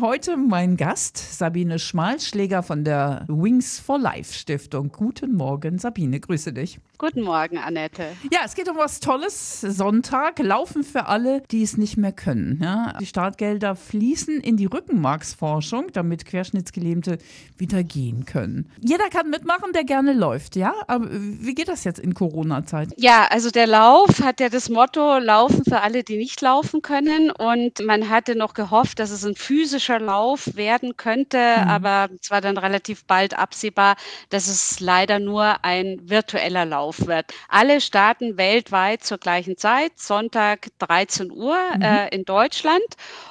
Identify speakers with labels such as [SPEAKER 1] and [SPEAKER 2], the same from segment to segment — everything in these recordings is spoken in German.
[SPEAKER 1] Heute mein Gast, Sabine Schmalschläger von der Wings for Life Stiftung. Guten Morgen, Sabine, grüße dich.
[SPEAKER 2] Guten Morgen, Annette.
[SPEAKER 1] Ja, es geht um was Tolles. Sonntag laufen für alle, die es nicht mehr können. Ja, die Startgelder fließen in die Rückenmarksforschung, damit Querschnittsgelähmte wieder gehen können. Jeder kann mitmachen, der gerne läuft, ja? Aber wie geht das jetzt in Corona-Zeit?
[SPEAKER 2] Ja, also der Lauf hat ja das Motto Laufen für alle, die nicht laufen können. Und man hatte noch gehofft, dass es ein physischer Lauf werden könnte, mhm. aber es war dann relativ bald absehbar, dass es leider nur ein virtueller Lauf wird. Alle starten weltweit zur gleichen Zeit, Sonntag 13 Uhr mhm. äh, in Deutschland.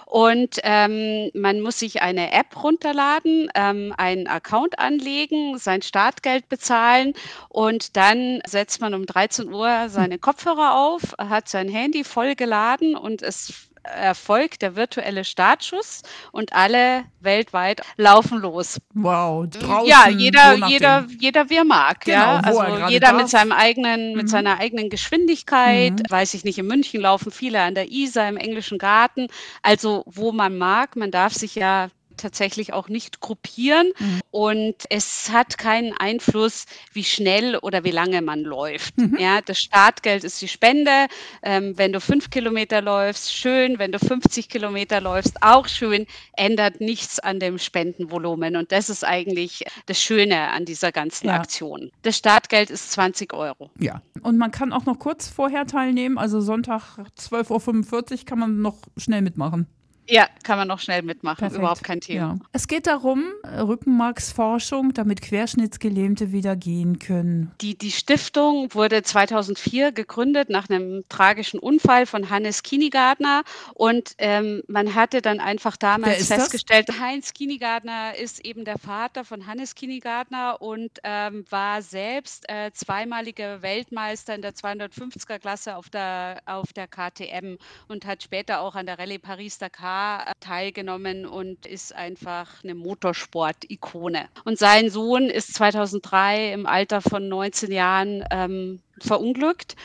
[SPEAKER 2] Und ähm, man muss sich eine App runterladen, ähm, einen Account anlegen, sein Startgeld bezahlen und dann setzt man um 13 Uhr seine Kopfhörer auf, hat sein Handy vollgeladen und es erfolgt der virtuelle Startschuss und alle weltweit laufen los.
[SPEAKER 1] Wow,
[SPEAKER 2] draußen, ja, jeder, jeder, jeder wie er mag, genau, ja. Also jeder mit seinem eigenen, mit mhm. seiner eigenen Geschwindigkeit. Mhm. Weiß ich nicht, in München laufen viele an der Isar im englischen Garten. Also wo man mag, man darf sich ja tatsächlich auch nicht gruppieren mhm. und es hat keinen Einfluss, wie schnell oder wie lange man läuft. Mhm. Ja, das Startgeld ist die Spende. Ähm, wenn du fünf Kilometer läufst, schön. Wenn du 50 Kilometer läufst, auch schön. Ändert nichts an dem Spendenvolumen und das ist eigentlich das Schöne an dieser ganzen ja. Aktion. Das Startgeld ist 20 Euro.
[SPEAKER 1] Ja, und man kann auch noch kurz vorher teilnehmen. Also Sonntag 12.45 Uhr kann man noch schnell mitmachen.
[SPEAKER 2] Ja, kann man noch schnell mitmachen, Perfekt. überhaupt kein Thema. Ja.
[SPEAKER 1] Es geht darum, Rückenmarksforschung, damit Querschnittsgelähmte wieder gehen können.
[SPEAKER 2] Die, die Stiftung wurde 2004 gegründet nach einem tragischen Unfall von Hannes Kienigardner und ähm, man hatte dann einfach damals festgestellt, das? Heinz Kienigardner ist eben der Vater von Hannes Kienigardner und ähm, war selbst äh, zweimaliger Weltmeister in der 250er Klasse auf der, auf der KTM und hat später auch an der Rallye Paris-Dakar äh, teilgenommen und ist einfach eine Motorsport-Ikone. Und sein Sohn ist 2003 im Alter von 19 Jahren ähm, verunglückt.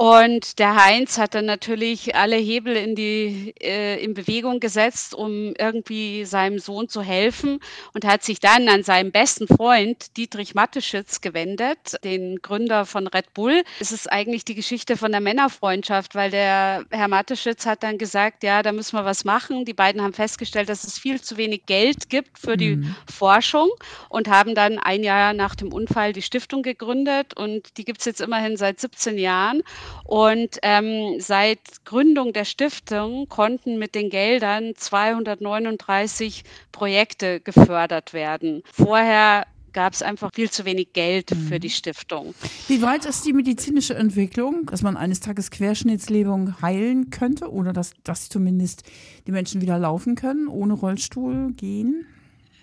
[SPEAKER 2] Und der Heinz hat dann natürlich alle Hebel in die äh, in Bewegung gesetzt, um irgendwie seinem Sohn zu helfen und hat sich dann an seinen besten Freund Dietrich Matteschitz gewendet, den Gründer von Red Bull. Es ist eigentlich die Geschichte von der Männerfreundschaft, weil der Herr Matteschitz hat dann gesagt, ja, da müssen wir was machen. Die beiden haben festgestellt, dass es viel zu wenig Geld gibt für die mhm. Forschung und haben dann ein Jahr nach dem Unfall die Stiftung gegründet und die gibt es jetzt immerhin seit 17 Jahren. Und ähm, seit Gründung der Stiftung konnten mit den Geldern 239 Projekte gefördert werden. Vorher gab es einfach viel zu wenig Geld für mhm. die Stiftung.
[SPEAKER 1] Wie weit ist die medizinische Entwicklung, dass man eines Tages Querschnittslähmung heilen könnte oder dass, dass zumindest die Menschen wieder laufen können, ohne Rollstuhl gehen?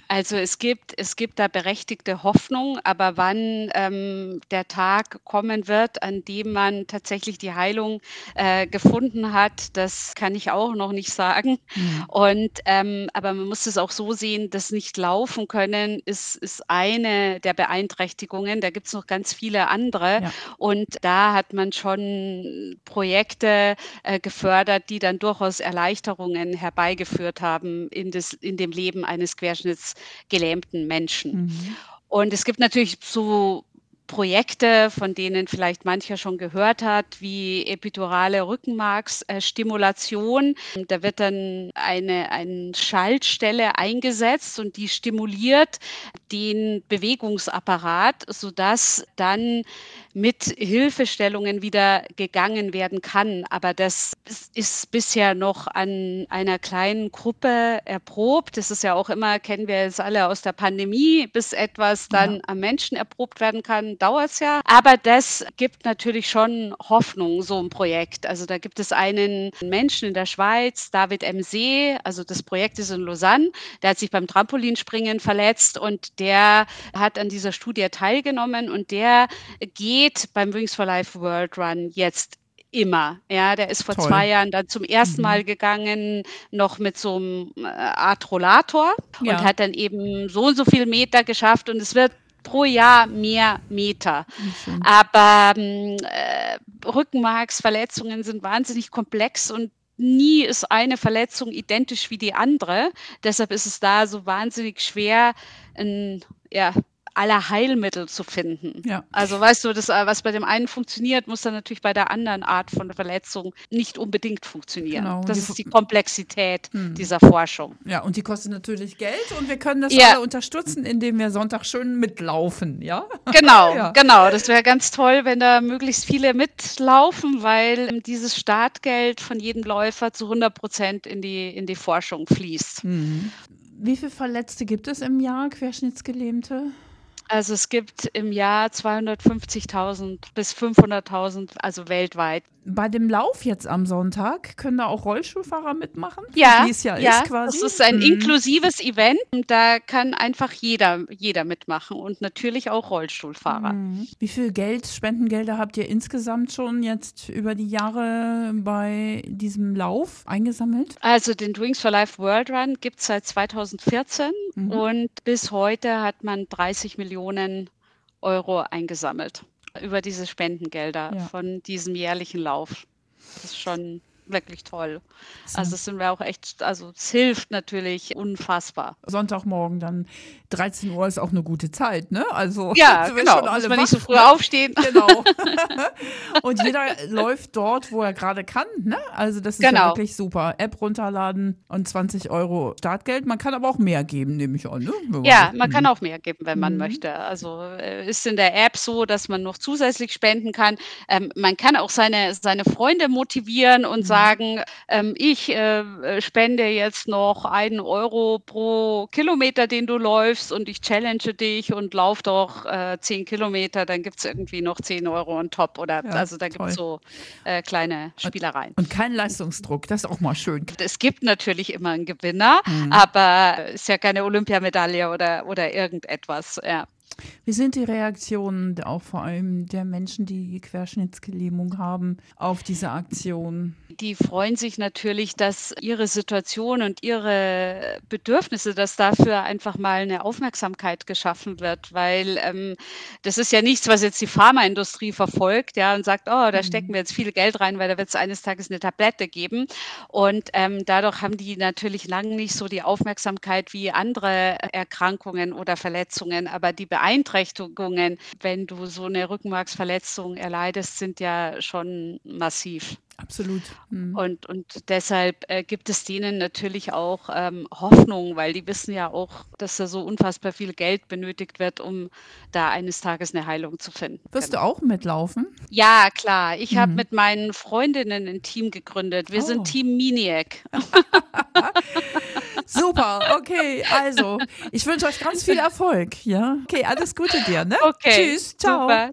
[SPEAKER 2] Also es gibt, es gibt da berechtigte Hoffnung, aber wann ähm, der Tag kommen wird, an dem man tatsächlich die Heilung äh, gefunden hat, das kann ich auch noch nicht sagen. Mhm. Und ähm, aber man muss es auch so sehen, dass nicht laufen können ist, ist eine der Beeinträchtigungen. Da gibt es noch ganz viele andere. Ja. Und da hat man schon Projekte äh, gefördert, die dann durchaus Erleichterungen herbeigeführt haben in, das, in dem Leben eines Querschnitts gelähmten Menschen. Mhm. Und es gibt natürlich so Projekte, von denen vielleicht mancher schon gehört hat, wie epidurale Rückenmarksstimulation. Da wird dann eine, eine Schaltstelle eingesetzt und die stimuliert den Bewegungsapparat, sodass dann mit Hilfestellungen wieder gegangen werden kann. Aber das ist bisher noch an einer kleinen Gruppe erprobt. Das ist ja auch immer, kennen wir es alle aus der Pandemie, bis etwas dann ja. am Menschen erprobt werden kann, dauert es ja. Aber das gibt natürlich schon Hoffnung, so ein Projekt. Also da gibt es einen Menschen in der Schweiz, David M. See, also das Projekt ist in Lausanne, der hat sich beim Trampolinspringen verletzt und der hat an dieser Studie teilgenommen und der geht beim Wings for Life World Run jetzt immer. Ja, der ist vor Toll. zwei Jahren dann zum ersten Mal mhm. gegangen, noch mit so einem äh, Art Rollator ja. und hat dann eben so und so viele Meter geschafft und es wird pro Jahr mehr Meter.
[SPEAKER 1] Schön.
[SPEAKER 2] Aber ähm, äh, Rückenmarksverletzungen sind wahnsinnig komplex und nie ist eine Verletzung identisch wie die andere. Deshalb ist es da so wahnsinnig schwer, ein ja, aller Heilmittel zu finden.
[SPEAKER 1] Ja.
[SPEAKER 2] Also weißt du, das, äh, was bei dem einen funktioniert, muss dann natürlich bei der anderen Art von Verletzung nicht unbedingt funktionieren.
[SPEAKER 1] Genau.
[SPEAKER 2] Das
[SPEAKER 1] Die
[SPEAKER 2] ist die Komplexität
[SPEAKER 1] Hm.
[SPEAKER 2] dieser Forschung.
[SPEAKER 1] Ja, und die kostet natürlich Geld und wir können das
[SPEAKER 2] Ja.
[SPEAKER 1] alle unterstützen, indem wir Sonntag schön mitlaufen, ja?
[SPEAKER 2] Genau,
[SPEAKER 1] Ja.
[SPEAKER 2] genau. Das wäre ganz toll, wenn da möglichst viele mitlaufen, weil ähm, dieses Startgeld von jedem Läufer zu 100 Prozent in die, in die Forschung fließt.
[SPEAKER 1] Mhm. Wie viele Verletzte gibt es im Jahr, Querschnittsgelähmte?
[SPEAKER 2] Also es gibt im Jahr 250.000 bis 500.000, also weltweit.
[SPEAKER 1] Bei dem Lauf jetzt am Sonntag können da auch Rollstuhlfahrer mitmachen?
[SPEAKER 2] Ja,
[SPEAKER 1] Wie es ja,
[SPEAKER 2] ja,
[SPEAKER 1] ist quasi.
[SPEAKER 2] das ist ein
[SPEAKER 1] Mhm.
[SPEAKER 2] inklusives Event. und Da kann einfach jeder, jeder mitmachen und natürlich auch Rollstuhlfahrer.
[SPEAKER 1] Mhm. Wie viel Geld, Spendengelder habt ihr insgesamt schon jetzt über die Jahre bei diesem Lauf eingesammelt?
[SPEAKER 2] Also den Drinks for Life World Run gibt es seit 2014
[SPEAKER 1] Mhm.
[SPEAKER 2] und bis heute hat man 30 Millionen Euro eingesammelt über diese Spendengelder
[SPEAKER 1] Ja.
[SPEAKER 2] von diesem jährlichen Lauf. Das ist schon wirklich toll.
[SPEAKER 1] So.
[SPEAKER 2] Also das sind wir auch echt, also es hilft natürlich unfassbar.
[SPEAKER 1] Sonntagmorgen dann 13 Uhr ist auch eine gute Zeit, ne? Also
[SPEAKER 2] Ja, genau.
[SPEAKER 1] schon
[SPEAKER 2] Muss
[SPEAKER 1] alle
[SPEAKER 2] man nicht so früh aufstehen.
[SPEAKER 1] Genau. Und jeder läuft dort, wo er gerade kann. Ne? Also das ist ja
[SPEAKER 2] Genau.
[SPEAKER 1] wirklich super. App runterladen und 20 Euro Startgeld. Man kann aber auch mehr geben, nehme ich an. Ne? Wenn
[SPEAKER 2] Ja, man kann
[SPEAKER 1] Mhm.
[SPEAKER 2] auch mehr geben, wenn man
[SPEAKER 1] Mhm.
[SPEAKER 2] möchte. Also äh, ist in der App so, dass man noch zusätzlich spenden kann. Ähm, man kann auch seine, seine Freunde motivieren und
[SPEAKER 1] Mhm.
[SPEAKER 2] Sagen, ähm, ich äh, äh, spende jetzt noch einen Euro pro Kilometer, den du läufst und ich challenge dich und lauf doch äh, zehn Kilometer, dann gibt es irgendwie noch 10 Euro on top. Oder
[SPEAKER 1] Ja,
[SPEAKER 2] also da gibt es so äh, kleine Spielereien.
[SPEAKER 1] Und kein Leistungsdruck, das ist auch mal schön.
[SPEAKER 2] Es gibt natürlich immer einen Gewinner,
[SPEAKER 1] Mhm.
[SPEAKER 2] aber ist ja keine Olympiamedaille oder, oder irgendetwas. Ja.
[SPEAKER 1] Wie sind die Reaktionen auch vor allem der Menschen, die Querschnittsgelähmung haben, auf diese Aktion?
[SPEAKER 2] Die freuen sich natürlich, dass ihre Situation und ihre Bedürfnisse, dass dafür einfach mal eine Aufmerksamkeit geschaffen wird, weil ähm, das ist ja nichts, was jetzt die Pharmaindustrie verfolgt, ja, und sagt, oh, da stecken wir jetzt viel Geld rein, weil da wird es eines Tages eine Tablette geben. Und ähm, dadurch haben die natürlich lange nicht so die Aufmerksamkeit wie andere Erkrankungen oder Verletzungen, aber die Beeinträchtigungen, wenn du so eine Rückenmarksverletzung erleidest, sind ja schon massiv.
[SPEAKER 1] Absolut. Mhm.
[SPEAKER 2] Und, und deshalb äh, gibt es denen natürlich auch ähm, Hoffnung, weil die wissen ja auch, dass da so unfassbar viel Geld benötigt wird, um da eines Tages eine Heilung zu finden.
[SPEAKER 1] Wirst du auch mitlaufen?
[SPEAKER 2] Ja, klar. Ich habe
[SPEAKER 1] Mhm.
[SPEAKER 2] mit meinen Freundinnen ein Team gegründet. Wir
[SPEAKER 1] Oh.
[SPEAKER 2] sind Team Miniac.
[SPEAKER 1] Super, okay. Also, ich wünsche euch ganz viel Erfolg. Ja. Okay, alles Gute dir, ne?
[SPEAKER 2] Okay.
[SPEAKER 1] Tschüss, ciao.
[SPEAKER 2] Super.